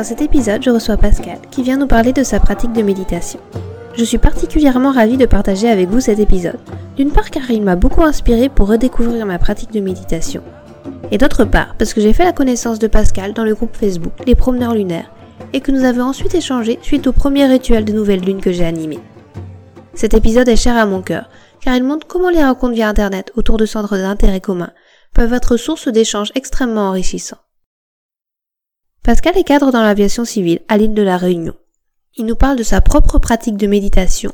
Dans cet épisode, je reçois Pascal qui vient nous parler de sa pratique de méditation. Je suis particulièrement ravie de partager avec vous cet épisode, d'une part car il m'a beaucoup inspiré pour redécouvrir ma pratique de méditation, et d'autre part parce que j'ai fait la connaissance de Pascal dans le groupe Facebook Les Promeneurs Lunaires, et que nous avons ensuite échangé suite au premier rituel de nouvelle lune que j'ai animé. Cet épisode est cher à mon cœur, car il montre comment les rencontres via Internet autour de centres d'intérêt commun peuvent être source d'échanges extrêmement enrichissants. Pascal est cadre dans l'aviation civile à l'île de la Réunion. Il nous parle de sa propre pratique de méditation,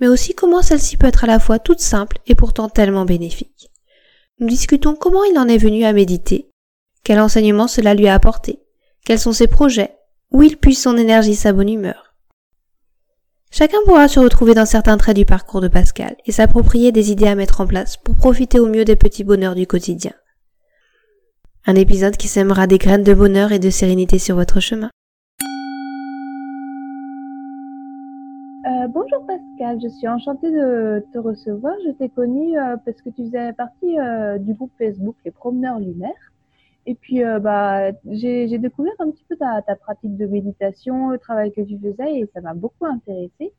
mais aussi comment celle-ci peut être à la fois toute simple et pourtant tellement bénéfique. Nous discutons comment il en est venu à méditer, quel enseignement cela lui a apporté, quels sont ses projets, où il puise son énergie sa bonne humeur. Chacun pourra se retrouver dans certains traits du parcours de Pascal et s'approprier des idées à mettre en place pour profiter au mieux des petits bonheurs du quotidien. Un épisode qui sèmera des graines de bonheur et de sérénité sur votre chemin. Euh, bonjour Pascal, je suis enchantée de te recevoir. Je t'ai connu euh, parce que tu faisais partie euh, du groupe Facebook Les Promeneurs Lunaires. Et puis, bah, j'ai découvert un petit peu ta, ta, pratique de méditation, le travail que tu faisais, et ça m'a beaucoup intéressée.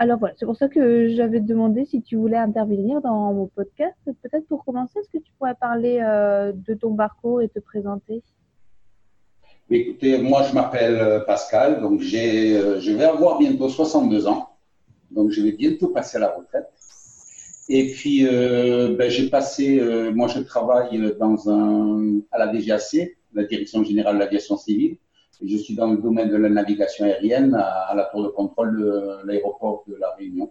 Alors voilà, c'est pour ça que j'avais demandé si tu voulais intervenir dans mon podcast. Peut-être pour commencer, est-ce que tu pourrais parler euh, de ton parcours et te présenter? Écoutez, moi je m'appelle euh, Pascal, donc j'ai, euh, je vais avoir bientôt 62 ans, donc je vais bientôt passer à la retraite. Et puis ben, j'ai passé, moi je travaille dans à la DGAC, la Direction Générale de l'Aviation Civile, je suis dans le domaine de la navigation aérienne à, la tour de contrôle de l'aéroport de la Réunion.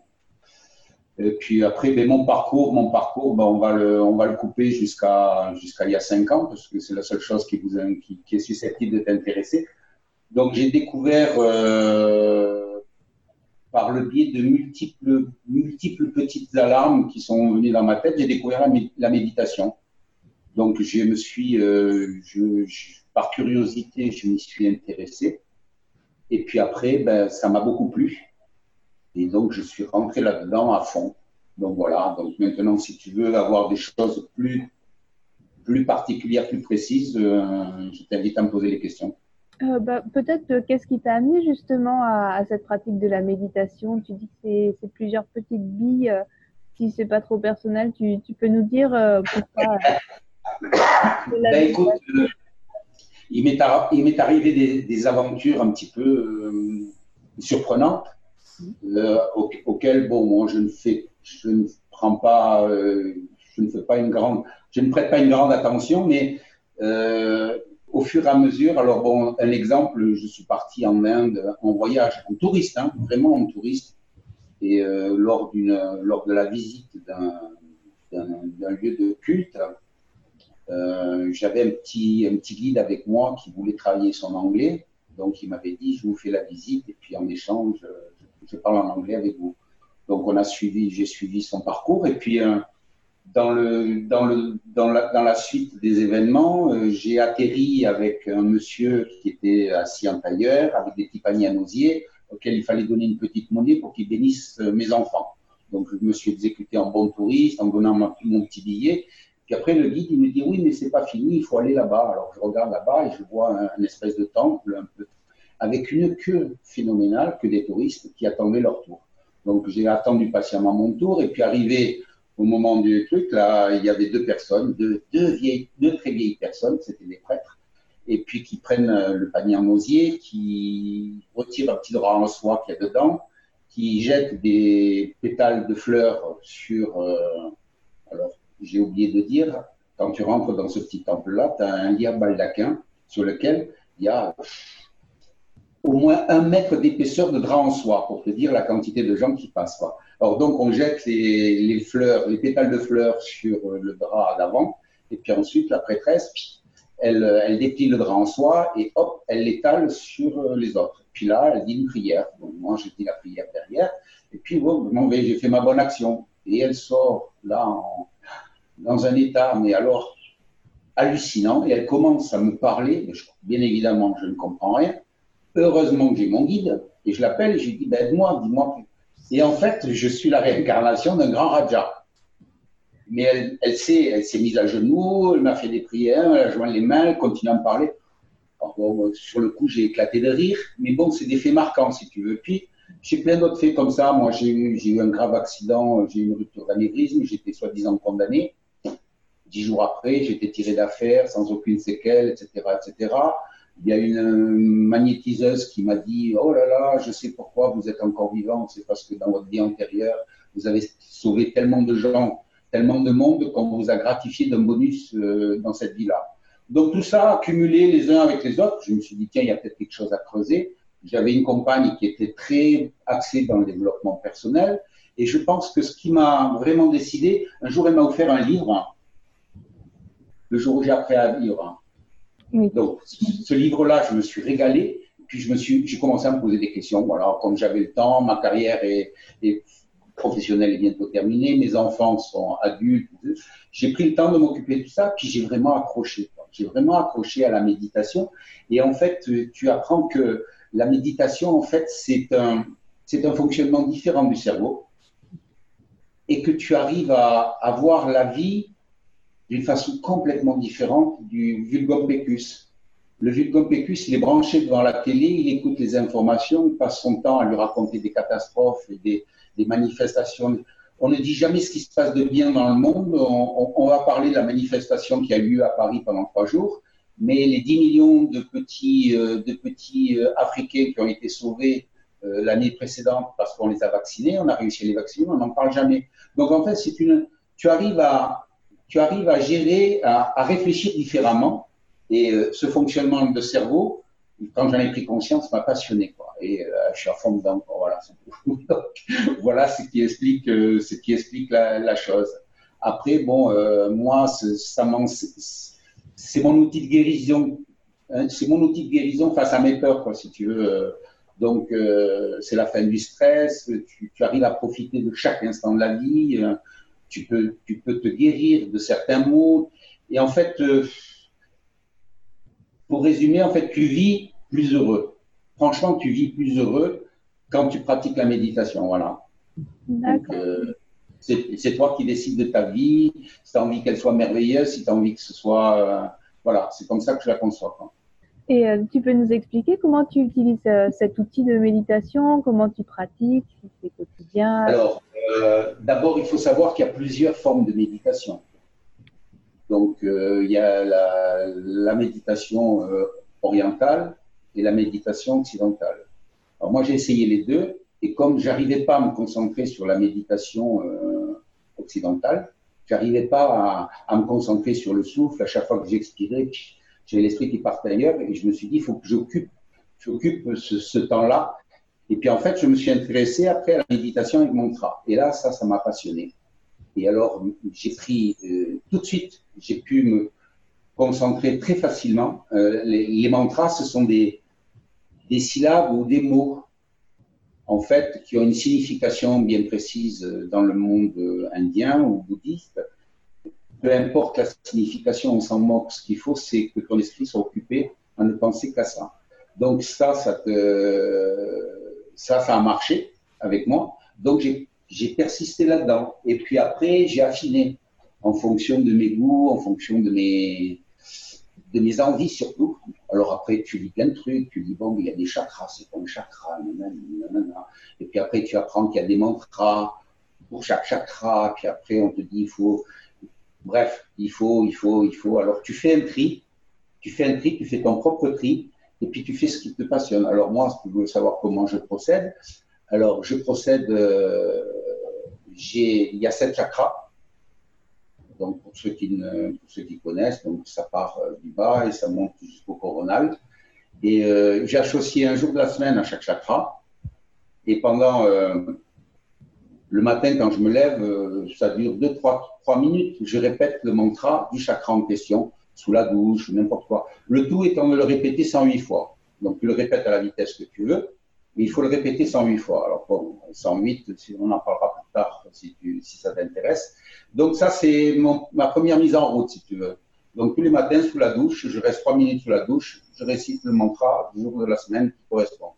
Et puis après, ben, mon parcours, mon parcours, ben, on va le, on va le couper jusqu'à jusqu'à il y a cinq ans parce que c'est la seule chose qui vous qui, est susceptible de t'intéresser. Donc j'ai découvert euh, par le biais de multiples multiples petites alarmes qui sont venues dans ma tête, j'ai découvert la, méditation. Donc je me suis, euh, je, je par curiosité, je m'y suis intéressé. Et puis après, ben, ça m'a beaucoup plu. Et donc, je suis rentré là-dedans à fond. Donc voilà, donc maintenant, si tu veux avoir des choses plus, plus particulières, plus précises, euh, je t'invite à me poser les questions. Euh, bah, Peut-être, euh, qu'est-ce qui t'a amené justement à, cette pratique de la méditation? Tu dis que c'est plusieurs petites billes. si c'est pas trop personnel, tu, tu peux nous dire pourquoi ben, écoute, il m'est arrivé des, aventures un petit peu euh, surprenantes euh, auxquelles bon moi je ne prends pas euh, je ne fais pas une grande je ne prête pas une grande attention mais au fur et à mesure alors bon un exemple je suis parti en Inde en voyage en touriste hein, vraiment en touriste et lors d'une lors de la visite d'un lieu de culte euh, j'avais un petit, guide avec moi qui voulait travailler son anglais. Donc, il m'avait dit, je vous fais la visite et puis en échange, je, je parle en anglais avec vous. Donc, on a suivi, j'ai suivi son parcours et puis euh, dans, la, suite des événements, euh, j'ai atterri avec un monsieur qui était assis en tailleur avec des petits paniers à nausier auxquels il fallait donner une petite monnaie pour qu'il bénisse mes enfants. Donc, je me suis exécuté en bon touriste en donnant mon petit billet. Puis après, le guide, il me dit, oui, mais c'est pas fini, il faut aller là-bas. Alors, je regarde là-bas et je vois un, espèce de temple, un peu, avec une queue phénoménale que des touristes qui attendaient leur tour. Donc, j'ai attendu patiemment mon tour et puis arrivé au moment du truc, là, il y avait deux personnes, deux, vieilles, deux très vieilles personnes, c'était des prêtres, et puis qui prennent euh, le panier en osier, qui retirent un petit drap en soie qu'il y a dedans, qui jettent des pétales de fleurs sur, euh, alors, j'ai oublié de dire, quand tu rentres dans ce petit temple-là, tu as un lit baldaquin sur lequel il y a au moins un mètre d'épaisseur de drap en soie, pour te dire la quantité de gens qui passent. Alors donc, on jette les, fleurs, les pétales de fleurs sur le drap d'avant, et puis ensuite, la prêtresse elle, elle déplie le drap en soie et hop, elle l'étale sur les autres. Puis là, elle dit une prière. Donc moi, je dis la prière derrière. Et puis, bon, j'ai fait ma bonne action. Et elle sort là dans un état, mais alors hallucinant. Et elle commence à me parler. Bien évidemment, je ne comprends rien. Heureusement que j'ai mon guide. Et je l'appelle et je lui dis, ben, aide-moi, dis-moi. Et en fait, je suis la réincarnation d'un grand Raja. Mais elle, elle s'est mise à genoux, elle m'a fait des prières, elle a joint les mains, elle continue à me parler. sur le coup, j'ai éclaté de rire. Mais bon, c'est des faits marquants, si tu veux. Puis, j'ai plein d'autres faits comme ça. Moi, j'ai eu, eu un grave accident, j'ai eu une rupture d'anévrisme, j'étais soi-disant condamné. Dix jours après, j'étais tiré d'affaire sans aucune séquelle, etc., etc. Il y a une magnétiseuse qui m'a dit Oh là là, je sais pourquoi vous êtes encore vivant. C'est parce que dans votre vie antérieure, vous avez sauvé tellement de gens, tellement de monde qu'on vous a gratifié d'un bonus euh, dans cette vie-là. Donc tout ça accumulé les uns avec les autres, je me suis dit Tiens, il y a peut-être quelque chose à creuser. J'avais une compagne qui était très axée dans le développement personnel. Et je pense que ce qui m'a vraiment décidé, un jour, elle m'a offert un livre, le jour où j'ai appris à vivre. Donc, ce livre-là, je me suis régalé. Puis, je me suis, j'ai commencé à me poser des questions. Voilà, comme j'avais le temps, ma carrière est, professionnelle est bientôt terminée, mes enfants sont adultes. J'ai pris le temps de m'occuper de tout ça, puis j'ai vraiment accroché. J'ai vraiment accroché à la méditation. Et en fait, tu apprends que la méditation, en fait, c'est un, c'est un fonctionnement différent du cerveau et que tu arrives à, à voir la vie d'une façon complètement différente du vulgompécus. Le vulgompécus, il est branché devant la télé, il écoute les informations, il passe son temps à lui raconter des catastrophes et des, manifestations. On ne dit jamais ce qui se passe de bien dans le monde. On, on, va parler de la manifestation qui a eu lieu à Paris pendant trois jours, mais les 10 millions de petits, euh, de petits euh, Africains qui ont été sauvés euh, l'année précédente parce qu'on les a vaccinés, on a réussi à les vacciner, on n'en parle jamais. Donc en fait, c'est une, tu arrives à, tu arrives à gérer, à, réfléchir différemment. Et euh, ce fonctionnement de cerveau, quand j'en ai pris conscience, m'a passionné. Et euh, je suis à fond dedans. Voilà, voilà ce qui explique, euh, la, chose. Après, bon, moi, c'est mon outil de guérison. Hein, c'est mon outil de guérison face à mes peurs, si tu veux. Donc, c'est la fin du stress. Tu, tu, arrives à profiter de chaque instant de la vie tu peux, tu peux te guérir de certains maux. Et en fait, euh, pour résumer, en fait, tu vis plus heureux. Franchement, tu vis plus heureux quand tu pratiques la méditation. Voilà. D'accord. Euh, c'est toi qui décides de ta vie, si tu as envie qu'elle soit merveilleuse, si tu as envie que ce soit. Euh, voilà, c'est comme ça que je la conçois. Et tu peux nous expliquer comment tu utilises cet outil de méditation, comment tu pratiques, si c'est quotidien? Alors, euh, d'abord, il faut savoir qu'il y a plusieurs formes de méditation. Donc, euh, il y a la, méditation euh, orientale et la méditation occidentale. Alors, moi, j'ai essayé les deux, et comme j'arrivais pas à me concentrer sur la méditation occidentale, j'arrivais pas à, me concentrer sur le souffle. À chaque fois que j'expirais, j'avais l'esprit qui partait ailleurs, et je me suis dit, il faut que j'occupe, j'occupe ce, temps-là et puis en fait, je me suis intéressé après à la méditation avec mantra. Et là, ça, ça m'a passionné. Et alors, j'ai pris euh, tout de suite, j'ai pu me concentrer très facilement. Euh, les, les, mantras, ce sont des, des syllabes ou des mots, en fait, qui ont une signification bien précise dans le monde indien ou bouddhiste. Peu importe la signification, on s'en moque. Ce qu'il faut, c'est que ton esprit soit occupé à ne penser qu'à ça. Donc ça, ça te ça, ça a marché avec moi. Donc, j'ai persisté là-dedans. Et puis après, j'ai affiné en fonction de mes goûts, en fonction de mes, de mes envies surtout. Alors après, tu lis plein de trucs, tu dis, bon, il y a des chakras, c'est un chakra, nanana. Et puis après, tu apprends qu'il y a des mantras pour chaque chakra, puis après, on te dit, il faut, bref, il faut, il faut, il faut. Alors, tu fais un tri, tu fais un tri, tu fais ton propre tri, et puis tu fais ce qui te passionne. Alors moi, si tu veux savoir comment je procède, alors je procède, euh, j'ai, il y a sept chakras. Donc pour ceux qui ne, pour ceux qui connaissent, donc ça part euh, du bas et ça monte jusqu'au coronal. Et euh, j'ai associé un jour de la semaine à chaque chakra. Et pendant euh, le matin, quand je me lève, euh, ça dure deux, trois, trois minutes. Je répète le mantra du chakra en question sous la douche, n'importe quoi. Le tout étant de le répéter 108 fois. Donc, tu le répètes à la vitesse que tu veux, mais il faut le répéter 108 fois. Alors, bon, 108, on en parlera plus tard si, si ça t'intéresse. Donc, ça, c'est ma première mise en route, si tu veux. Donc, tous les matins, sous la douche, je reste trois minutes sous la douche, je récite le mantra du jour de la semaine qui correspond.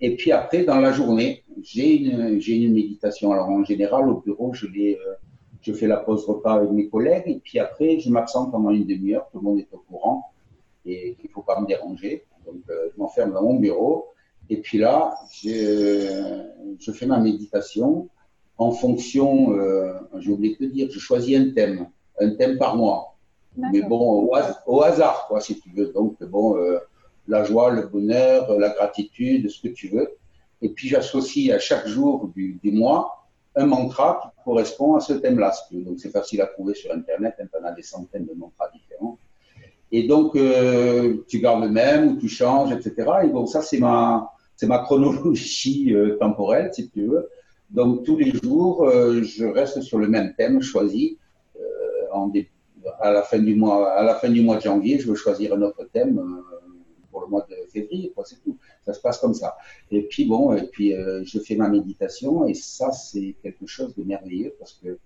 Et puis après, dans la journée, j'ai une, j'ai une méditation. Alors, en général, au bureau, je euh, je fais la pause repas avec mes collègues et puis après, je m'absente pendant une demi-heure. Tout le monde est au courant et qu'il ne faut pas me déranger. Donc, euh, je m'enferme dans mon bureau et puis là, je fais ma méditation en fonction, euh, j'ai oublié de te dire, je choisis un thème, un thème par mois. Mais bon, au, hasard, quoi, si tu veux. Donc, bon, euh, la joie, le bonheur, la gratitude, ce que tu veux. Et puis, j'associe à chaque jour du, mois un mantra qui correspond à ce thème-là. Donc c'est facile à trouver sur Internet, hein, on a des centaines de mantras différents. Et donc euh, tu gardes le même ou tu changes, etc. Et donc ça c'est ma chronologie euh, temporelle, si tu veux. Donc tous les jours, euh, je reste sur le même thème choisi. à la fin du mois, à la fin du mois de janvier, je veux choisir un autre thème le mois de février, c'est tout. Ça se passe comme ça. Et puis bon, et puis euh, je fais ma méditation et ça c'est quelque chose de merveilleux parce que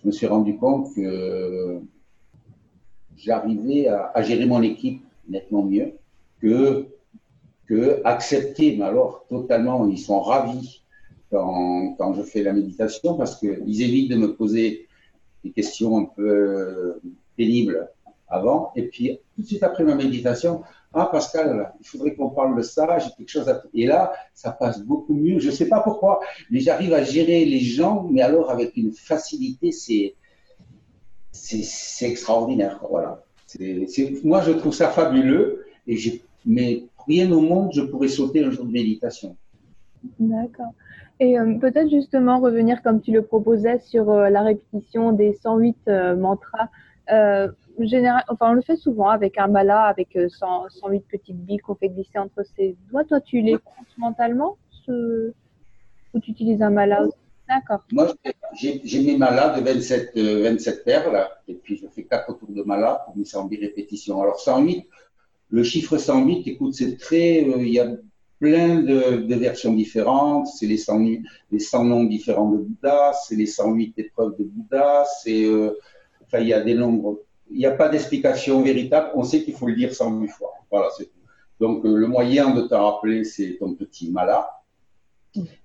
je me suis rendu compte que j'arrivais à, gérer mon équipe nettement mieux que que accepter, mais alors totalement, ils sont ravis quand, quand je fais la méditation parce qu'ils évitent de me poser des questions un peu pénibles avant. Et puis, tout de suite après ma méditation, ah Pascal, il faudrait qu'on parle de ça, j'ai quelque chose à... Et là, ça passe beaucoup mieux. Je ne sais pas pourquoi, mais j'arrive à gérer les gens, mais alors avec une facilité, c'est c'est extraordinaire. Voilà. moi, je trouve ça fabuleux, et mais rien au monde, je pourrais sauter un jour de méditation. D'accord. Et euh, peut-être justement revenir, comme tu le proposais, sur euh, la répétition des 108 euh, mantras général, enfin, on le fait souvent avec un mala, avec 100, euh, 108 petites billes qu'on fait glisser entre ses doigts. Toi, tu les comptes mentalement ou tu utilises un mala D'accord. Moi, j'ai mes malas de 27, 27 euh, et puis je fais quatre tours de mala pour mes 108 répétitions. Alors, 108, le chiffre 108, écoute, c'est très. Euh, il y a plein de, versions différentes. C'est les 100, les 100 noms différents de Bouddha, c'est les 108 épreuves de Bouddha, c'est. enfin, il y a des nombres il n'y a pas d'explication véritable. On sait qu'il faut le dire 108 fois. Voilà, c'est tout. Donc, euh, le moyen de te rappeler, c'est ton petit mala.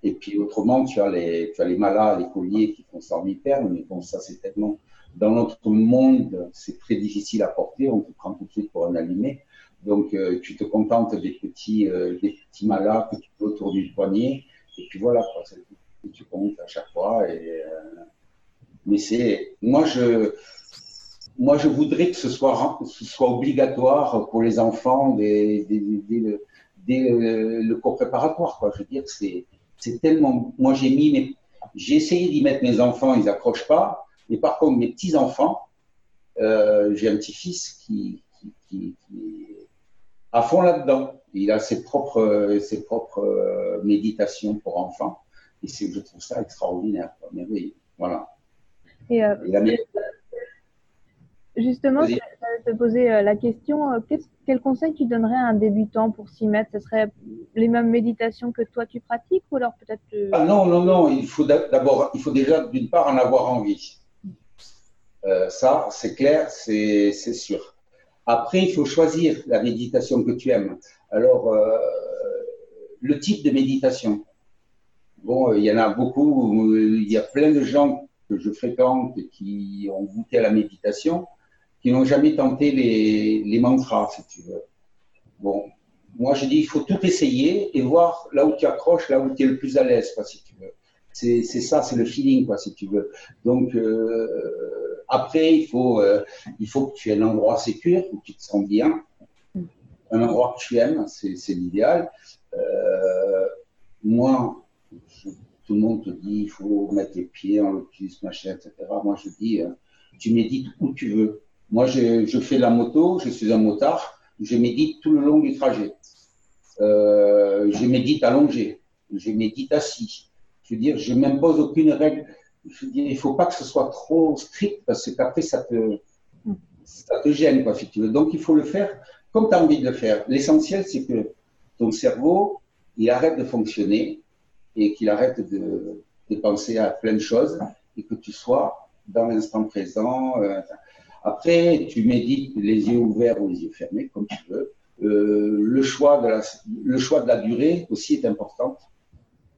Et puis, autrement, tu as les, tu as les malas, les colliers qui font 108 perles. Mais bon, ça, c'est tellement. Dans notre monde, c'est très difficile à porter. On te prend tout de suite pour un allumé. Donc, euh, tu te contentes des petits, euh, des petits malas que tu peux autour du poignet. Et puis voilà, quoi, tu comptes à chaque fois. Et, mais c'est. Moi, je moi, je voudrais que ce soit, ce soit obligatoire pour les enfants dès, le cours préparatoire. Quoi. Je veux dire, c'est, c'est tellement. Moi, j'ai mis mes, j'ai essayé d'y mettre mes enfants, ils accrochent pas. Mais par contre, mes petits enfants, euh, j'ai un petit-fils qui, qui, qui, qui, est à fond là-dedans. Il a ses propres, ses propres euh, méditations pour enfants. Et c'est, je trouve ça extraordinaire, quoi, merveilleux. Voilà. Et, euh, Justement, je vais te poser euh, la question, euh, quel conseil tu donnerais à un débutant pour s'y mettre? Ce serait les mêmes méditations que toi tu pratiques ou alors peut-être ah Non, non, non, il faut d'abord, il faut déjà d'une part en avoir envie. Euh, ça, c'est clair, c'est sûr. Après, il faut choisir la méditation que tu aimes. Alors, le type de méditation. Bon, il y en a beaucoup, il y a plein de gens que je fréquente qui ont goûté à la méditation qui n'ont jamais tenté les, mantras, si tu veux. Bon, moi je dis, il faut tout essayer et voir là où tu accroches, là où tu es le plus à l'aise, si tu veux. C'est ça, c'est le feeling, quoi, si tu veux. Donc, euh, après, il faut, euh, il faut que tu aies un endroit sécur, où tu te sens bien. Un endroit que tu aimes, c'est l'idéal. Euh, moi, tout le monde te dit, il faut mettre les pieds en lotus, machin, etc. Moi, je dis, tu médites où tu veux. Moi, je, fais la moto, je suis un motard, je médite tout le long du trajet. Euh, je médite allongé, je médite assis. Je veux dire, je m'impose aucune règle. Je veux dire, il faut pas que ce soit trop strict parce qu'après, ça te, ça te gêne. Donc, il faut le faire comme tu as envie de le faire. L'essentiel, c'est que ton cerveau, il arrête de fonctionner et qu'il arrête de, de, penser à plein de choses et que tu sois dans l'instant présent. Euh, après, tu médites les yeux ouverts ou les yeux fermés, comme tu veux. Euh, le, choix de la, durée aussi est important.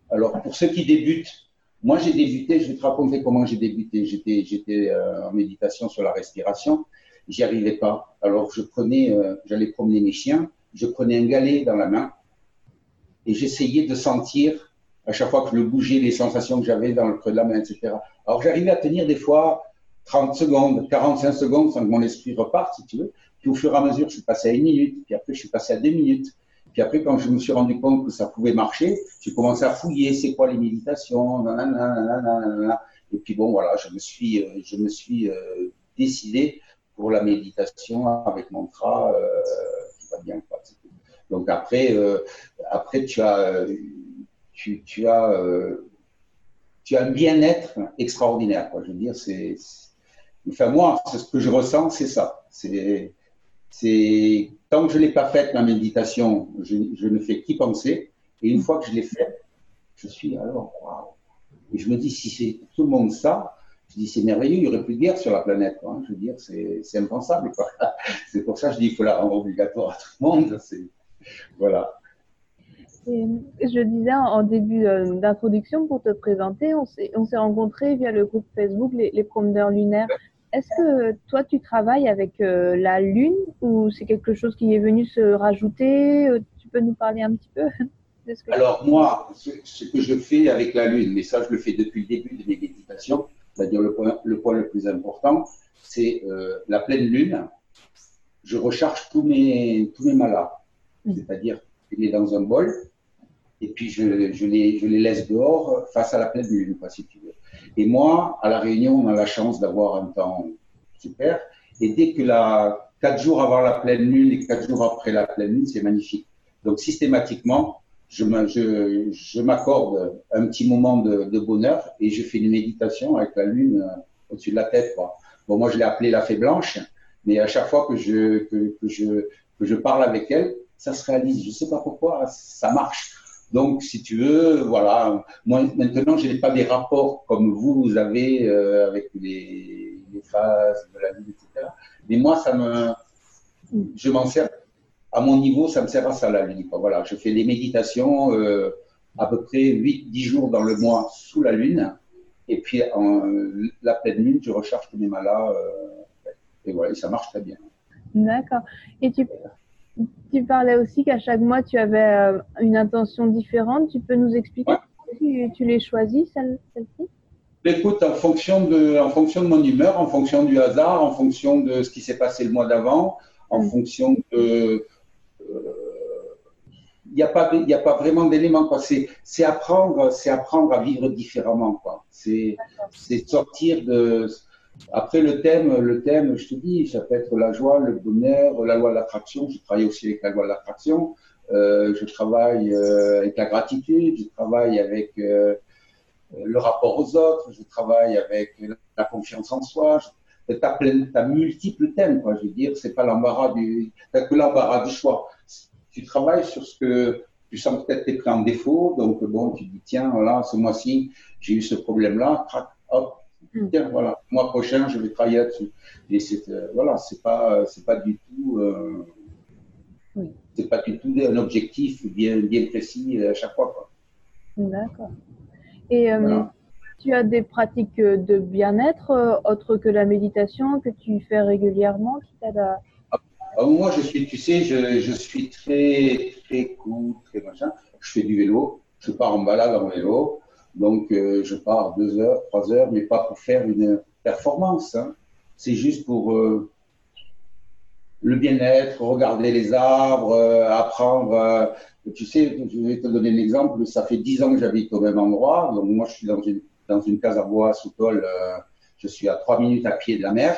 Alors, pour ceux qui débutent, moi j'ai débuté, je vais te raconter comment j'ai débuté. J'étais, j'étais euh, en méditation sur la respiration, j'y arrivais pas. Alors, je prenais, euh, j'allais promener mes chiens, je prenais un galet dans la main et j'essayais de sentir à chaque fois que je le bougeais, les sensations que j'avais dans le creux de la main, etc. Alors, j'arrivais à tenir des fois 30 secondes, 45 secondes sans que mon esprit reparte, si tu veux. Puis au fur et à mesure, je suis passé à une minute, puis après, je suis passé à deux minutes. Puis après, quand je me suis rendu compte que ça pouvait marcher, j'ai commencé à fouiller, c'est quoi les méditations, nanana, et puis bon, voilà, je me suis, euh, je me suis euh, décidé pour la méditation avec mantra euh, qui va bien. Quoi. Donc après, euh, après tu as, tu, as, tu as un bien-être extraordinaire. Quoi. Je veux dire, c'est Enfin, moi, ce que je ressens, c'est ça. C'est, c'est, tant que je l'ai pas faite, ma méditation, je, je, ne fais qu'y penser. Et une fois que je l'ai faite, je suis alors, waouh. Et je me dis, si c'est tout le monde ça, je dis, c'est merveilleux, il n'y aurait plus de guerre sur la planète. Quoi. Je veux dire, c'est, c'est impensable. C'est pour ça que je dis qu'il faut la rendre obligatoire à tout le monde. C'est, voilà. Je disais en début euh, d'introduction pour te présenter, on s'est, on s'est rencontrés via le groupe Facebook les promeneurs lunaires. Est-ce que toi, tu travailles avec euh, la Lune ou c'est quelque chose qui est venu se rajouter? Euh, Tu peux nous parler un petit peu de ce que Alors moi, ce, ce, que je fais avec la Lune, mais ça je le fais depuis le début de mes méditations, c'est-à-dire le point, le point le plus important, c'est euh, la pleine Lune. Je recharge tous mes, tous mes malas, c'est-à-dire je les mets dans un bol et puis je, les, laisse dehors face à la pleine Lune, quoi, si tu veux. Et moi, à La Réunion, on a la chance d'avoir un temps super. Et dès que la, quatre jours avant la pleine lune et quatre jours après la pleine lune, c'est magnifique. Donc, systématiquement, je, m'accorde un petit moment de, bonheur et je fais une méditation avec la lune euh, au-dessus de la tête, quoi. Bon, moi, je l'ai appelée la fée blanche, mais à chaque fois que je, parle avec elle, ça se réalise. Je sais pas pourquoi, ça marche. Donc, si tu veux, voilà. Moi, maintenant, je n'ai pas des rapports comme vous, vous avez euh, avec les, les, phases de la vie, etc. Mais moi, ça me, je m'en sers à mon niveau, ça me sert à ça la lune. Voilà, je fais des méditations euh, à peu près 8-10 jours dans le mois sous la lune. Et puis, en, la pleine lune, je recharge tous mes malas. Euh, et voilà, ça marche très bien. D'accord. Et tu, tu parlais aussi qu'à chaque mois, tu avais euh, une intention différente. Tu peux nous expliquer ouais. tu, tu les choisis, celle-ci celle Écoute, en fonction, de, en fonction de mon humeur, en fonction du hasard, en fonction de ce qui s'est passé le mois d'avant, en mmh. fonction de. Il euh, n'y a, pas, a pas vraiment d'éléments. C'est apprendre, apprendre à vivre différemment. C'est sortir de après, le thème, le thème, je te dis, ça peut être la joie, le bonheur, la loi de l'attraction. Je travaille aussi avec la loi de l'attraction. Euh, je travaille euh, avec la gratitude. Je travaille avec euh, le rapport aux autres. Je travaille avec la confiance en soi. Tu as, as, multiples thèmes, quoi. Je veux dire, c'est pas l'embarras du, t'as que l'embarras du choix. Tu travailles sur ce que tu sens peut-être t'es pris en défaut. Donc, bon, tu dis, tiens, voilà, ce mois-ci, j'ai eu ce problème-là. Hop, Tiens, voilà, mois prochain, je vais travailler là-dessus. Et c'est, euh, voilà, c'est pas, c'est pas du tout, euh, oui. c'est pas du tout un objectif bien, bien précis à chaque fois, D'accord. Et euh, voilà. tu as des pratiques de bien-être euh, autres que la méditation que tu fais régulièrement qui t'aident à... Ah, moi, je suis, tu sais, je, je suis très, très cool, très machin. Je fais du vélo, je pars en balade en vélo. Donc, euh, je pars deux heures, trois heures, mais pas pour faire une performance. Hein. C'est juste pour euh, le bien-être, regarder les arbres, euh, apprendre. Tu sais, je vais te donner l'exemple. Ça fait dix ans que j'habite au même endroit. Donc, moi, je suis dans une, dans une case à bois sous tôle. je suis à trois minutes à pied de la mer,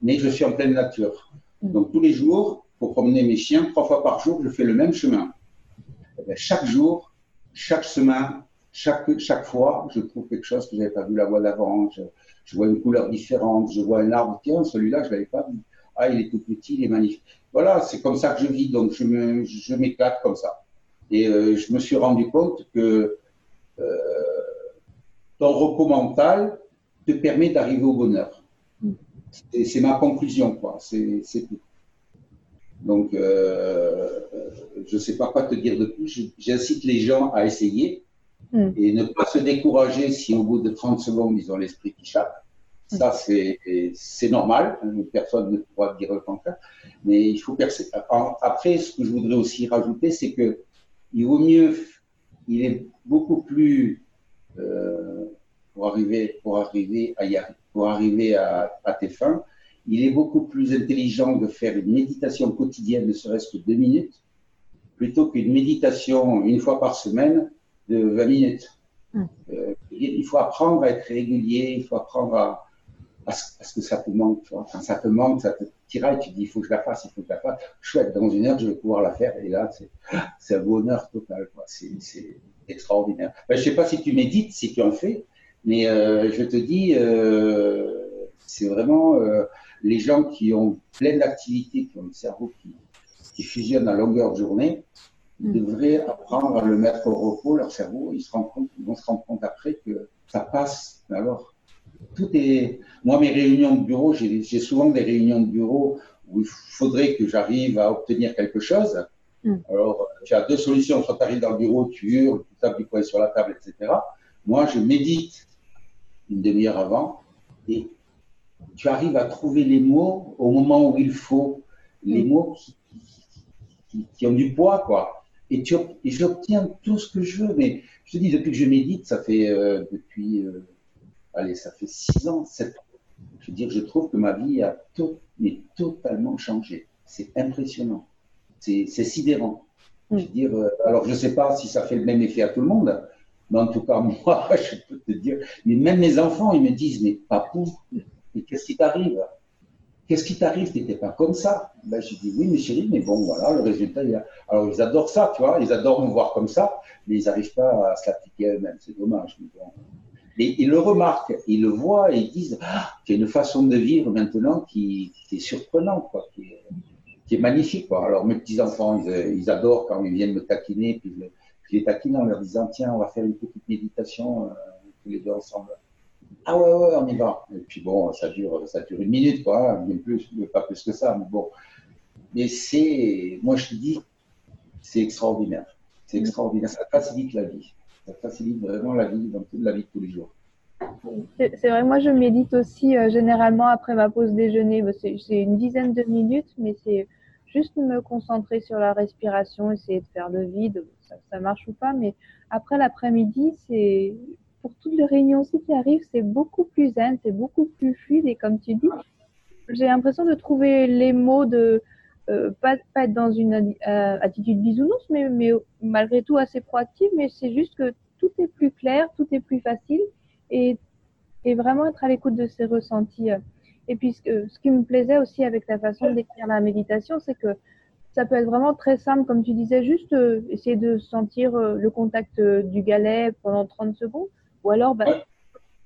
mais je suis en pleine nature. Mm. Donc, tous les jours, pour promener mes chiens, trois fois par jour, je fais le même chemin. Eh bien, chaque jour, chaque semaine, chaque, chaque fois, je trouve quelque chose que je n'avais pas vu la voie d'avant. Je, je, vois une couleur différente, je vois un arbre, tiens, celui-là, je ne l'avais pas vu. Ah, il est tout petit, il est magnifique. Voilà, c'est comme ça que je vis, donc je m'éclate comme ça. Et euh, je me suis rendu compte que euh, ton repos mental te permet d'arriver au bonheur. C'est ma conclusion, quoi. C'est tout. Donc, euh, je ne sais pas quoi te dire de plus. J'incite les gens à essayer mm. et ne pas se décourager si au bout de 30 secondes, ils ont l'esprit qui chatte. Ça, c'est normal. Personne ne pourra dire le contraire. Mais il faut percer. Après, ce que je voudrais aussi rajouter, c'est que il vaut mieux, il est beaucoup plus euh, pour arriver, pour arriver à y pour arriver à, à, tes fins, il est beaucoup plus intelligent de faire une méditation quotidienne, ne serait-ce que deux minutes, plutôt qu'une méditation une fois par semaine de 20 minutes. Hum. Euh, il faut apprendre à être régulier, il faut apprendre à, parce que ça te manque, tu vois. Quand ça te manque, ça te tiraille, tu dis, il faut que je la fasse, il faut que je la fasse. Chouette, dans une heure, je vais pouvoir la faire. Et là, c'est un bonheur total. C'est extraordinaire. Ben, je sais pas si tu médites, si tu en fais, mais euh, je te dis, euh, c'est vraiment les gens qui ont plein d'activités, qui ont le cerveau qui, qui fusionne à longueur de journée, ils mm. devraient apprendre à le mettre au repos, leur cerveau. Ils, se rendent compte, ils vont se rendre compte après que ça passe. Alors, tout est. Moi, mes réunions de bureau, j'ai souvent des réunions de bureau où il faudrait que j'arrive à obtenir quelque chose. Hmm. Alors, tu as deux solutions. Soit tu arrives dans le bureau, tu hurles, tu tapes du poing sur la table, etc. Moi, je médite une demi-heure avant et tu arrives à trouver les mots au moment où il faut, les hmm. mots qui, ont du poids, quoi. Et, j'obtiens tout ce que je veux. Mais je te dis, depuis que je médite, ça fait euh, depuis. Euh, allez, ça fait six ans, sept ans. Je veux dire, je trouve que ma vie a totalement changé. C'est impressionnant. C'est sidérant. Je veux dire, euh, alors je ne sais pas si ça fait le même effet à tout le monde, mais en tout cas, moi, je peux te dire, mais même mes enfants, ils me disent, mais papou, mais qu'est-ce qui t'arrive? Qu'est-ce qui t'arrive Tu n'étais pas comme ça? Ben, je dis, oui, mais chérie, mais bon, voilà, le résultat, il a... Alors, ils adorent ça, tu vois, ils adorent me voir comme ça, mais ils n'arrivent pas à se eux-mêmes. C'est dommage. Mais bon, et ils le remarquent, ils le voient et ils disent ah, qu'il y a une façon de vivre maintenant qui, est surprenante, quoi, qui, est, magnifique. Quoi. Alors mes petits-enfants, ils, adorent quand ils viennent me taquiner, puis je, les taquine en leur disant tiens, on va faire une petite méditation euh, tous les deux ensemble. Ah ouais, ouais, on y va. Et puis bon, ça dure, ça dure une minute, quoi, hein, mais plus, pas plus que ça. Mais bon, mais c'est, moi je te dis, c'est extraordinaire. C'est extraordinaire. Ça facilite la vie ça facilite vraiment la vie dans toute la vie de tous les jours. C'est vrai, moi je médite aussi euh, généralement après ma pause déjeuner. Bah, c'est une dizaine de minutes, mais c'est juste me concentrer sur la respiration, essayer de faire le vide, ça marche ou pas. Mais après l'après-midi, c'est pour toutes les réunions aussi qui arrivent, c'est beaucoup plus zen, c'est beaucoup plus fluide. Et comme tu dis, j'ai l'impression de trouver les mots de euh, pas, être dans une euh, attitude bisounours, mais, malgré tout assez proactive. Mais c'est juste que tout est plus clair, tout est plus facile et, et vraiment être à l'écoute de ses ressentis. Et puis ce, ce, qui me plaisait aussi avec ta façon d'écrire la méditation, c'est que ça peut être vraiment très simple, comme tu disais, juste euh, essayer de sentir le contact du galet pendant 30 secondes, ou alors bah,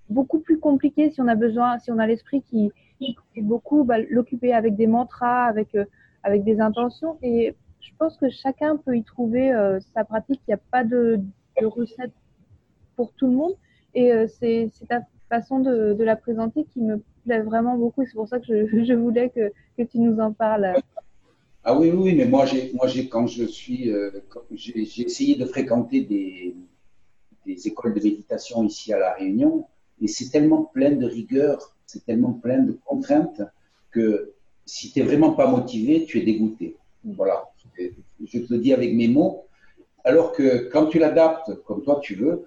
beaucoup plus compliqué si on a besoin, si on a l'esprit qui, qui beaucoup, bah, l'occuper avec des mantras, avec avec des intentions. Et je pense que chacun peut y trouver euh, sa pratique. Il n'y a pas de, de, recette pour tout le monde. Et euh, c'est ta façon de, de, la présenter qui me plaît vraiment beaucoup. C'est pour ça que je, je voulais que, que, tu nous en parles. Ah oui, oui, mais moi, j'ai, moi, j'ai, quand je suis, euh, j'ai, essayé de fréquenter des, des écoles de méditation ici à La Réunion, et c'est tellement plein de rigueur, c'est tellement plein de contraintes que si tu n'es vraiment pas motivé, tu es dégoûté. Voilà. Je te le dis avec mes mots. Alors que quand tu l'adaptes comme toi tu veux,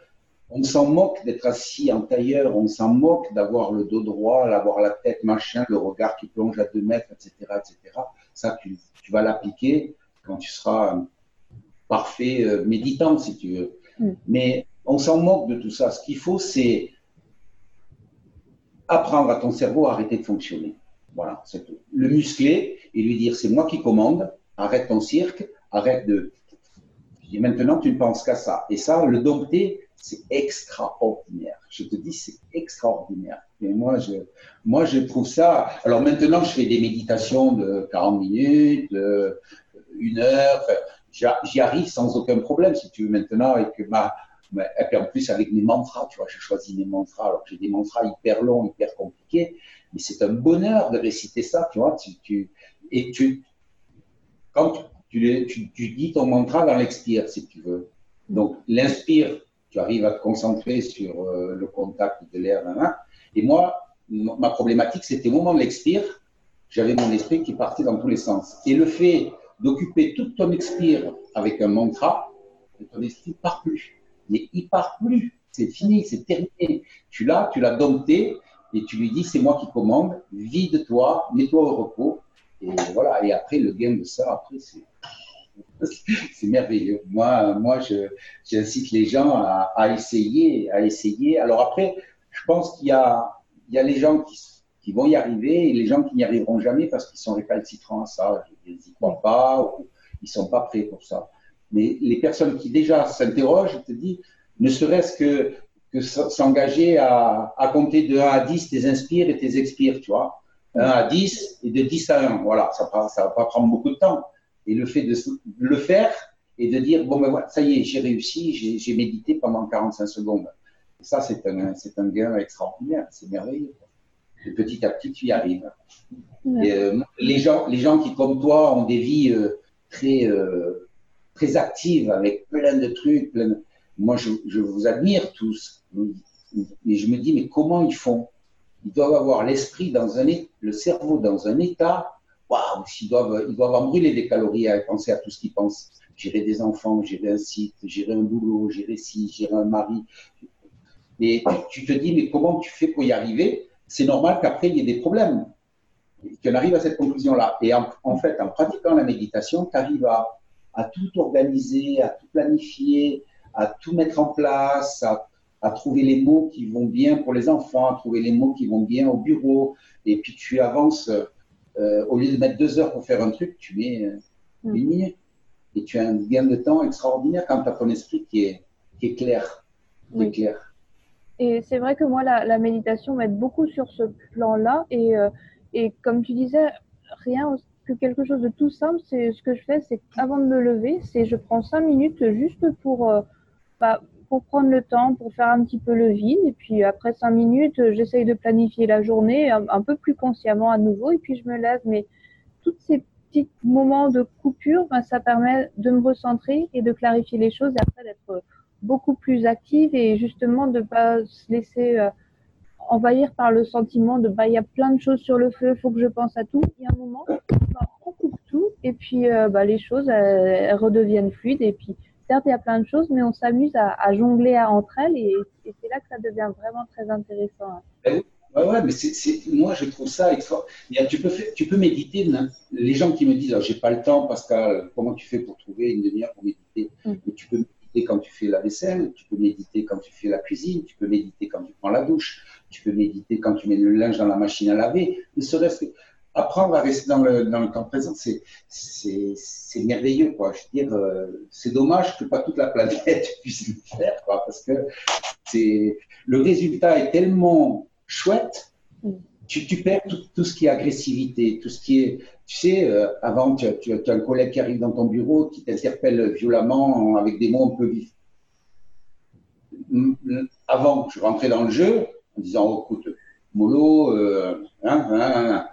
on s'en moque d'être assis en tailleur, on s'en moque d'avoir le dos droit, d'avoir la tête machin, le regard qui plonge à deux mètres, etc. etc. Ça, tu, vas l'appliquer quand tu seras parfait euh, méditant, si tu veux. Mm. Mais on s'en moque de tout ça. Ce qu'il faut, c'est apprendre à ton cerveau à arrêter de fonctionner. Voilà. Le muscler et lui dire c'est moi qui commande, arrête ton cirque, arrête de. Dis maintenant tu ne penses qu'à ça. Et ça, le dompter, c'est extraordinaire. Je te dis, c'est extraordinaire. Et moi, je, moi, je trouve ça. Alors maintenant, je fais des méditations de 40 minutes, une heure. J'y arrive sans aucun problème, si tu veux, maintenant, avec ma. Et puis en plus, avec mes mantras, tu vois, j'ai choisi mes mantras. Alors j'ai des mantras hyper longs, hyper compliqués, mais c'est un bonheur de réciter ça, tu vois. Et tu, quand tu, dis ton mantra dans l'expire, si tu veux. Donc l'inspire, tu arrives à te concentrer sur euh, le contact de l'air, et moi, ma problématique, c'était au moment de l'expire, j'avais mon esprit qui partait dans tous les sens. Et le fait d'occuper toute ton expire avec un mantra, ton esprit part plus. Mais il part plus. C'est fini, c'est terminé. Tu l'as, tu l'as dompté et tu lui dis c'est moi qui commande, vide-toi, mets-toi au repos. Et voilà. Et après, le gain de ça, après, c'est. merveilleux. Moi, moi j'incite les gens à, à, essayer, à essayer. Alors après, je pense qu'il y a, il y a les gens qui, qui vont y arriver et les gens qui n'y arriveront jamais parce qu'ils sont récalcitrants à ça. Ils n'y croient pas ou ils sont pas prêts pour ça. Mais les personnes qui déjà s'interrogent, je te dis, ne serait-ce que, que s'engager à, à compter de 1 à 10 tes inspires et tes expires, tu vois. 1 à 10 et de 10 à 1. Voilà, ça ne ça va pas prendre beaucoup de temps. Et le fait de le faire et de dire, bon ben voilà, ça y est, j'ai réussi, j'ai médité pendant 45 secondes. ça, c'est un, un gain extraordinaire, c'est merveilleux. Et petit à petit, tu y arrives. Euh, les, gens, les gens qui, comme toi, ont des vies euh, très, euh, très actives, avec plein de trucs, moi, je, je, vous admire tous. Et je me dis, mais comment ils font? Ils doivent avoir l'esprit dans un le cerveau dans un état, waouh, ils doivent, ils doivent en brûler des calories à penser à tout ce qu'ils pensent. Gérer des enfants, gérer un site, gérer un boulot, gérer ci, gérer un mari. Et tu te dis, mais comment tu fais pour y arriver? C'est normal qu'après, il y ait des problèmes. Qu'on arrive à cette conclusion-là. Et en, fait, en pratiquant la méditation, tu arrives à, tout organiser, à tout planifier, à tout mettre en place, à, trouver les mots qui vont bien pour les enfants, à trouver les mots qui vont bien au bureau. Et puis tu avances, euh, au lieu de mettre deux heures pour faire un truc, tu mets euh, mm. une minute. Et tu as un gain de temps extraordinaire quand tu as ton esprit qui est, clair. Qui est clair. Et c'est vrai que moi, la, méditation m'aide beaucoup sur ce plan-là. Et, euh, et comme tu disais, rien que quelque chose de tout simple, c'est ce que je fais, c'est qu'avant de me lever, c'est je prends cinq minutes juste pour, euh, bah, pour prendre le temps, pour faire un petit peu le vide. Et puis après cinq minutes, j'essaye de planifier la journée un, peu plus consciemment à nouveau. Et puis je me lève. Mais tous ces petits moments de coupure, bah, ça permet de me recentrer et de clarifier les choses et après d'être beaucoup plus active et justement de pas se laisser euh, envahir par le sentiment de bah il y a plein de choses sur le feu, faut que je pense à tout. Il y a un moment, bah, on coupe tout et puis euh, bah, les choses elles, redeviennent fluides et puis certes il y a plein de choses mais on s'amuse à, jongler entre elles et, c'est là que ça devient vraiment très intéressant. Hein. Eh ouais, ouais, mais c'est, moi je trouve ça extraordinaire. Tu peux, tu peux méditer. Les gens qui me disent, ah, j'ai pas le temps, Pascal, comment tu fais pour trouver une demi-heure pour méditer? Mm. mais Tu peux quand tu fais la vaisselle, tu peux méditer quand tu fais la cuisine, tu peux méditer quand tu prends la douche, tu peux méditer quand tu mets le linge dans la machine à laver. Ne serait-ce que apprendre à rester dans le, dans le temps présent, c'est, c'est, merveilleux, quoi. Je veux dire, euh, c'est dommage que pas toute la planète puisse le faire, quoi, parce que c'est, le résultat est tellement chouette, mm. tu, tu perds tout, tout, ce qui est agressivité, tout ce qui est, tu sais, euh, avant, tu as, un collègue qui arrive dans ton bureau, qui t'interpelle violemment avec des mots un peu vifs. Avant, je rentrais dans le jeu en disant, oh, écoute, mollo, euh, hein, hein, hein,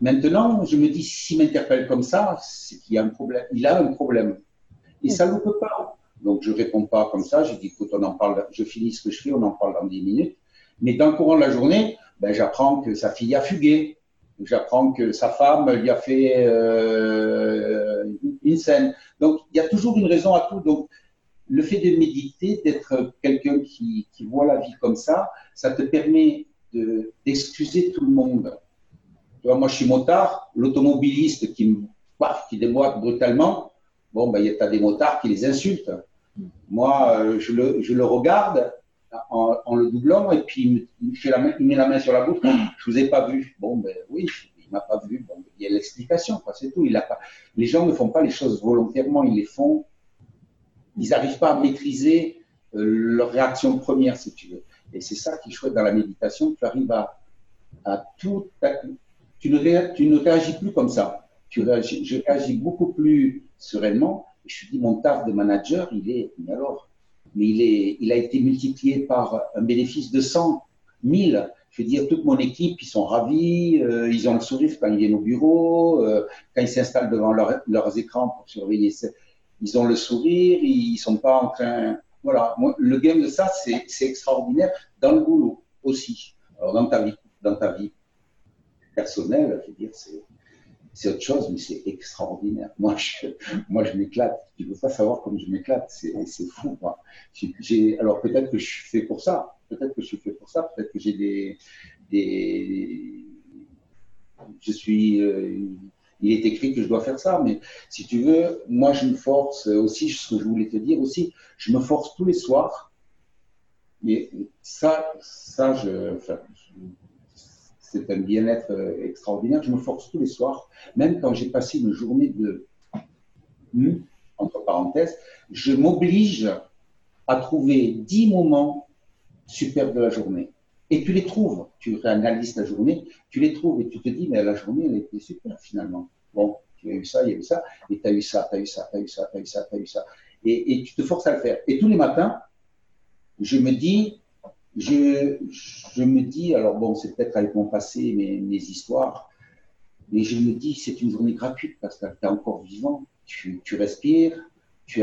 Maintenant, je me dis, s'il m'interpelle comme ça, c'est qu'il y a un problème. Il a un problème. Et ça ne peut pas. Donc, je réponds pas comme ça. Je dis, écoute, on en parle, je finis ce que je fais, on en parle dans 10 minutes. Mais dans le courant de la journée, ben, j'apprends que sa fille a fugué. J'apprends que sa femme lui a fait euh, une scène. Donc, il y a toujours une raison à tout. Donc, le fait de méditer, d'être quelqu'un qui, qui, voit la vie comme ça, ça te permet d'excuser tout le monde. Tu moi, je suis motard, l'automobiliste qui me qui déboîte brutalement, bon, ben, il y a des motards qui les insultent. Moi, euh, je le, je le regarde, en, le doublant et puis il, fait la main, met la main sur la bouche. Je vous ai pas vu. Bon, ben oui, il m'a pas vu. Bon, il y a l'explication. C'est tout. Il a pas. Les gens ne font pas les choses volontairement. Ils les font. Ils n'arrivent pas à maîtriser leur réaction première, si tu veux. Et c'est ça qui est chouette dans la méditation, tu arrives à, à tout. Tu ne, tu ne réagis plus comme ça. Tu réagis, je réagis beaucoup plus sereinement. Je dis, mon taf de manager, il est, mais alors, mais il, est, il a été multiplié par un bénéfice de 100, 1000. Je veux dire, toute mon équipe, ils sont ravis, euh, ils ont le sourire quand ils viennent au bureau, euh, quand ils s'installent devant leurs écrans pour surveiller, ils ont le sourire, ils sont pas en train. Voilà, le game de ça, c'est extraordinaire dans le boulot aussi. Alors, dans ta vie, dans ta vie personnelle, je veux dire, c'est autre chose, mais c'est extraordinaire. Moi, je, moi, je m'éclate. Tu ne veux pas savoir comme je m'éclate. C'est, fou. Moi. alors, peut-être que je suis fait pour ça. Peut-être que je suis fait pour ça. Peut-être que j'ai des, des, je suis, euh, il est écrit que je dois faire ça. Mais si tu veux, moi, je me force aussi, ce que je voulais te dire aussi, je me force tous les soirs. Mais ça, ça, je, c'est un bien-être euh, extraordinaire. Je me force tous les soirs, même quand j'ai passé une journée de entre parenthèses, je m'oblige à trouver dix moments super de la journée. Et tu les trouves, tu réanalyses ta journée, tu les trouves et tu te dis, mais la journée, elle était super finalement. Bon, tu as eu ça, il y a eu ça, et tu as eu ça, tu as eu ça, tu as eu ça, tu as eu ça, tu as eu ça. Et tu te forces à le faire. Et tous les matins, je me dis, je, me dis, alors bon, c'est peut-être avec mon passé, mes, mes, histoires, mais je me dis, c'est une journée gratuite parce que tu es encore vivant, tu, respires, tu,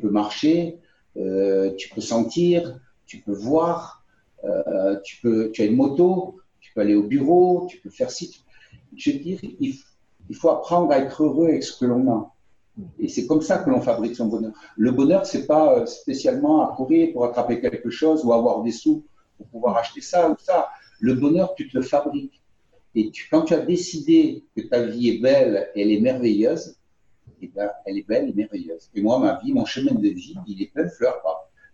peux marcher, euh, tu peux sentir, tu peux voir, euh, tu, peux, tu as une moto, tu peux aller au bureau, tu peux faire ci. Je veux dire, il, il faut apprendre à être heureux avec ce que l'on a. Et c'est comme ça que l'on fabrique son bonheur. Le bonheur, c'est pas euh, spécialement à courir pour attraper quelque chose ou avoir des sous pour pouvoir acheter ça ou ça. Le bonheur, tu te le fabriques. Et quand tu as décidé que ta vie est belle, elle est merveilleuse, eh ben, elle est belle et merveilleuse. Et moi, ma vie, mon chemin de vie, il est plein de fleurs.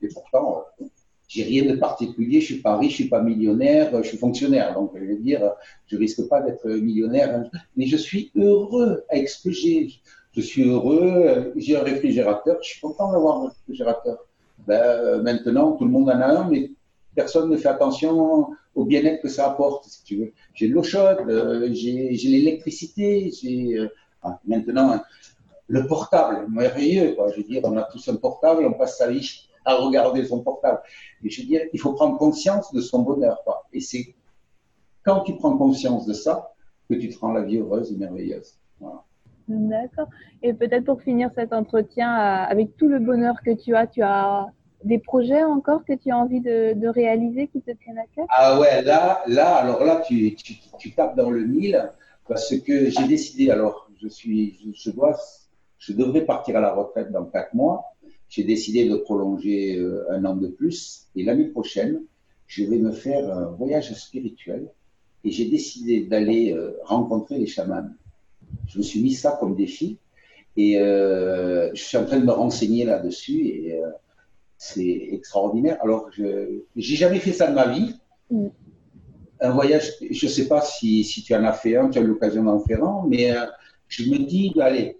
Et pourtant, euh, j'ai rien de particulier. Je suis pas riche, je suis pas millionnaire, je suis fonctionnaire. Donc, je veux dire, je risque pas d'être millionnaire. Mais je suis heureux avec ce que j'ai je suis heureux, j'ai un réfrigérateur, je suis content d'avoir un réfrigérateur. Ben, maintenant, tout le monde en a un, mais personne ne fait attention au bien-être que ça apporte, si tu veux. J'ai l'eau chaude, euh, j'ai l'électricité, j'ai euh, ah, maintenant le portable, merveilleux, quoi. Je veux dire, on a tous un portable, on passe sa vie à regarder son portable. Je veux dire, il faut prendre conscience de son bonheur, quoi. Et c'est quand tu prends conscience de ça que tu te rends la vie heureuse et merveilleuse. Voilà. D'accord. Et peut-être pour finir cet entretien, euh, avec tout le bonheur que tu as, tu as des projets encore que tu as envie de, réaliser qui te tiennent à cœur? Ah ouais, là, là, alors là, tu, tu, tapes dans le mille parce que j'ai décidé, alors je suis, je, dois, je devrais partir à la retraite dans quatre mois. J'ai décidé de prolonger euh, un an de plus et l'année prochaine, je vais me faire un voyage spirituel et j'ai décidé d'aller euh, rencontrer les chamans je me suis mis ça comme défi et euh, je suis en train de me renseigner là-dessus et euh, c'est extraordinaire. Alors, je n'ai jamais fait ça de ma vie. Mm. Un voyage, je ne sais pas si, si, tu en as fait un, tu as eu l'occasion d'en faire un, mais euh, je me dis, allez,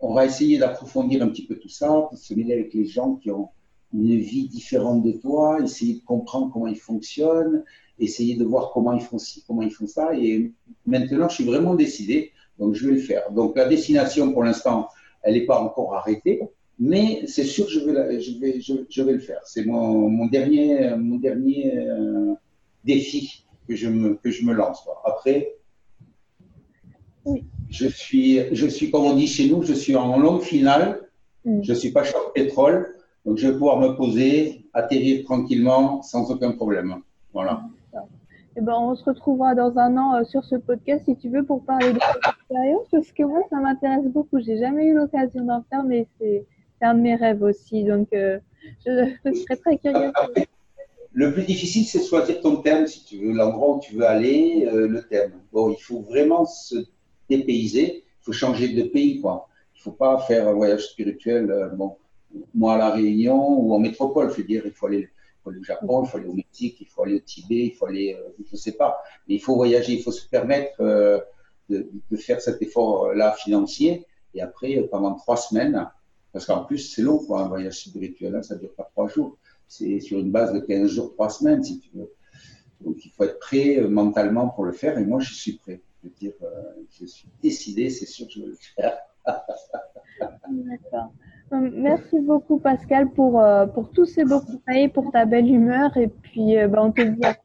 on va essayer d'approfondir un petit peu tout ça, de se mêler avec les gens qui ont une vie différente de toi, essayer de comprendre comment ils fonctionnent, essayer de voir comment ils font ci, comment ils font ça. Et maintenant, je suis vraiment décidé donc, je vais le faire. Donc, la destination, pour l'instant, elle n'est pas encore arrêtée, mais c'est sûr que je vais, je vais, je, vais le faire. C'est mon, mon, dernier, mon dernier euh, défi que je me, que je me lance. Après, je, suis, je suis, comme on dit chez nous, je suis en longue finale. Je ne suis pas choc pétrole. Donc, je vais pouvoir me poser, atterrir tranquillement, sans aucun problème. Voilà. Eh ben, on se retrouvera dans un an euh, sur ce podcast si tu veux pour parler de parce que moi ça m'intéresse beaucoup. J'ai jamais eu l'occasion d'en faire, mais c'est un de mes rêves aussi. Donc euh, je, serais très curieuse. Le plus difficile, c'est de choisir ton thème, si tu veux, l'endroit où tu veux aller, euh, le thème. Bon, il faut vraiment se dépayser, il faut changer de pays, quoi. Il faut pas faire un voyage spirituel, bon, moi à La Réunion ou en métropole, je veux dire, il faut aller au Japon, il faut aller au Mexique, il faut aller au Tibet, il faut aller, euh, je ne sais pas. Mais il faut voyager, il faut se permettre euh, de, faire cet effort-là financier. Et après, euh, pendant trois semaines, parce qu'en plus, c'est long pour un voyage spirituel, hein, ça ne dure pas trois jours. c'est sur une base de 15 jours, 3 semaines, si tu veux. Donc, il faut être prêt euh, mentalement pour le faire. Et moi, je suis prêt. Je veux dire, euh, je suis décidé, c'est sûr que je vais le faire. D'accord. Merci beaucoup Pascal pour, pour tous ces beaux conseils, pour ta belle humeur et puis ben, on te dit à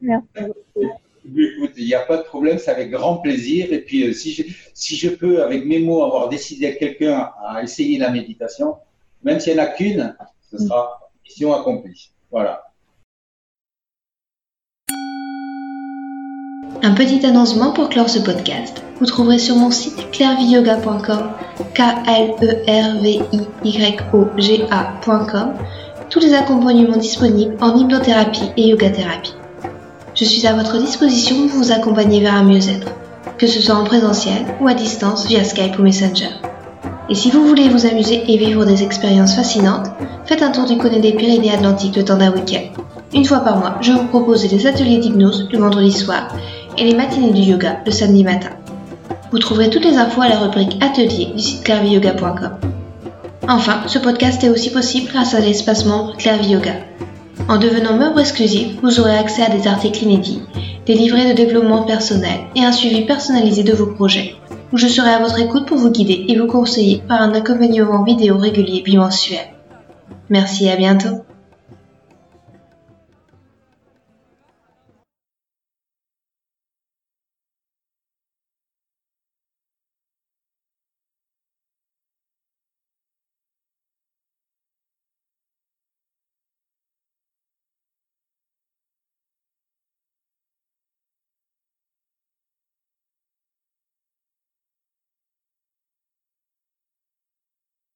Merci beaucoup. Écoute, il n'y a pas de problème, c'est avec grand plaisir. Et puis, si, je, si je peux, avec mes mots, avoir décidé à quelqu'un à essayer la méditation, même s'il n'y en a qu'une, ce sera mission accomplie. Voilà. Un petit annoncement pour clore ce podcast. Vous trouverez sur mon site clairviyoga.com, k l e r v i y o g a.com, tous les accompagnements disponibles en hypnothérapie et yoga thérapie. Je suis à votre disposition pour vous accompagner vers un mieux-être, que ce soit en présentiel ou à distance via Skype ou Messenger. Et si vous voulez vous amuser et vivre des expériences fascinantes, faites un tour du côté des Pyrénées Atlantiques le temps d'un week-end. Une fois par mois, je vous propose des ateliers d'hypnose le vendredi soir et les matinées du yoga le samedi matin. Vous trouverez toutes les infos à la rubrique Atelier du site clairviyoga.com. Enfin, ce podcast est aussi possible grâce à l'espace membre Clairvie Yoga. En devenant membre exclusif, vous aurez accès à des articles inédits, des livrets de développement personnel et un suivi personnalisé de vos projets, où je serai à votre écoute pour vous guider et vous conseiller par un accompagnement vidéo régulier bimensuel. Merci et à bientôt.